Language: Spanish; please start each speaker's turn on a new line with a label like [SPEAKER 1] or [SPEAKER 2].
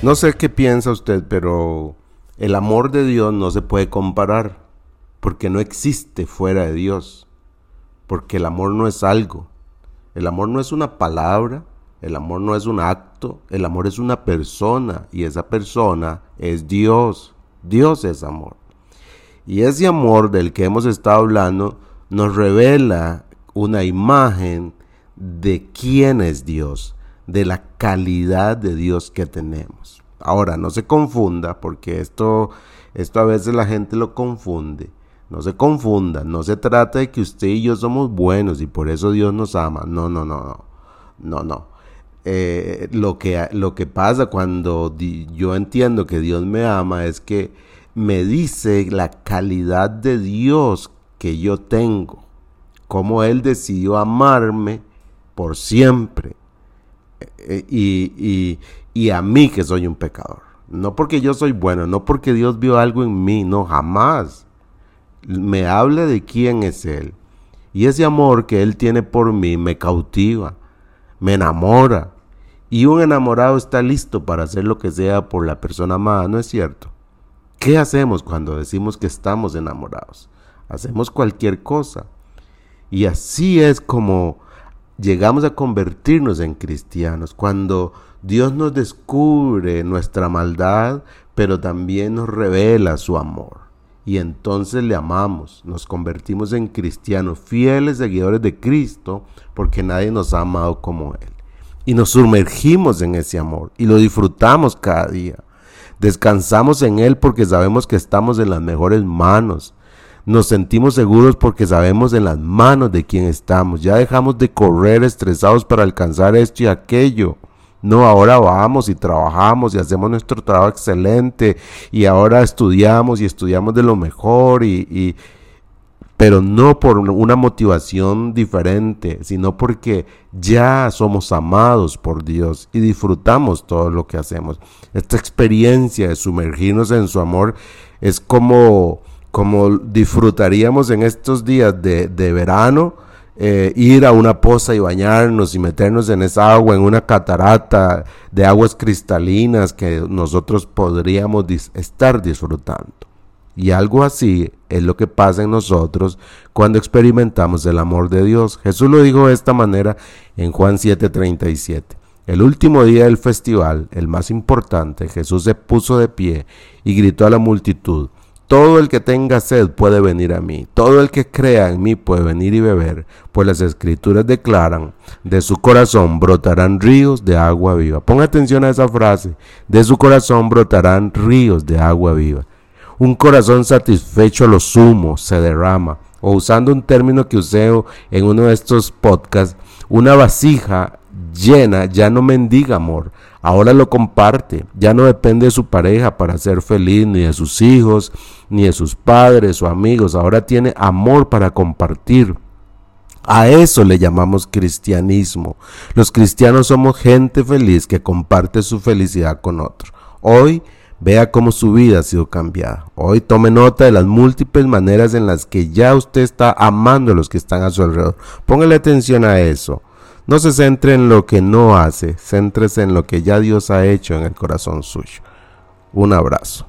[SPEAKER 1] No sé qué piensa usted, pero el amor de Dios no se puede comparar, porque no existe fuera de Dios, porque el amor no es algo, el amor no es una palabra, el amor no es un acto, el amor es una persona y esa persona es Dios. Dios es amor. Y ese amor del que hemos estado hablando nos revela una imagen de quién es Dios, de la calidad de Dios que tenemos. Ahora, no se confunda, porque esto, esto a veces la gente lo confunde. No se confunda, no se trata de que usted y yo somos buenos y por eso Dios nos ama. No, no, no, no. No, no. Eh, lo, que, lo que pasa cuando yo entiendo que Dios me ama es que me dice la calidad de Dios que yo tengo. Cómo Él decidió amarme por siempre. Eh, y, y a mí que soy un pecador. No porque yo soy bueno, no porque Dios vio algo en mí, no, jamás. Me hable de quién es Él. Y ese amor que Él tiene por mí me cautiva, me enamora. Y un enamorado está listo para hacer lo que sea por la persona amada, ¿no es cierto? ¿Qué hacemos cuando decimos que estamos enamorados? Hacemos cualquier cosa. Y así es como llegamos a convertirnos en cristianos, cuando Dios nos descubre nuestra maldad, pero también nos revela su amor. Y entonces le amamos, nos convertimos en cristianos, fieles seguidores de Cristo, porque nadie nos ha amado como Él. Y nos sumergimos en ese amor y lo disfrutamos cada día. Descansamos en Él porque sabemos que estamos en las mejores manos nos sentimos seguros porque sabemos en las manos de quién estamos. Ya dejamos de correr estresados para alcanzar esto y aquello. No, ahora vamos y trabajamos y hacemos nuestro trabajo excelente y ahora estudiamos y estudiamos de lo mejor y, pero no por una motivación diferente, sino porque ya somos amados por Dios y disfrutamos todo lo que hacemos. Esta experiencia de sumergirnos en su amor es como como disfrutaríamos en estos días de, verano, eh, ir a una poza y bañarnos y meternos en esa agua, en una catarata de aguas cristalinas que nosotros podríamos estar disfrutando. Y algo así es lo que pasa en nosotros cuando experimentamos el amor de Dios. Jesús lo dijo de esta manera en Juan 7:37. El último día del festival, el más importante, Jesús se puso de pie y gritó a la multitud, todo el que tenga sed puede venir a mí, todo el que crea en mí puede venir y beber, pues las escrituras declaran, de su corazón brotarán ríos de agua viva. Ponga atención a esa frase, de su corazón brotarán ríos de agua viva. Un corazón satisfecho a lo sumo se derrama, o usando un término que usé en uno de estos podcasts, una vasija llena ya no mendiga amor, ahora lo comparte, ya no depende de su pareja para ser feliz, ni de sus hijos, ni de sus padres o amigos, ahora tiene amor para compartir. A eso le llamamos cristianismo. Los cristianos somos gente feliz que comparte su felicidad con otro. Hoy vea cómo su vida ha sido cambiada. Hoy tome nota de las múltiples maneras en las que ya usted está amando a los que están a su alrededor. Póngale atención a eso. No se centre en lo que no hace, céntrese en lo que ya Dios ha hecho en el corazón suyo. Un abrazo.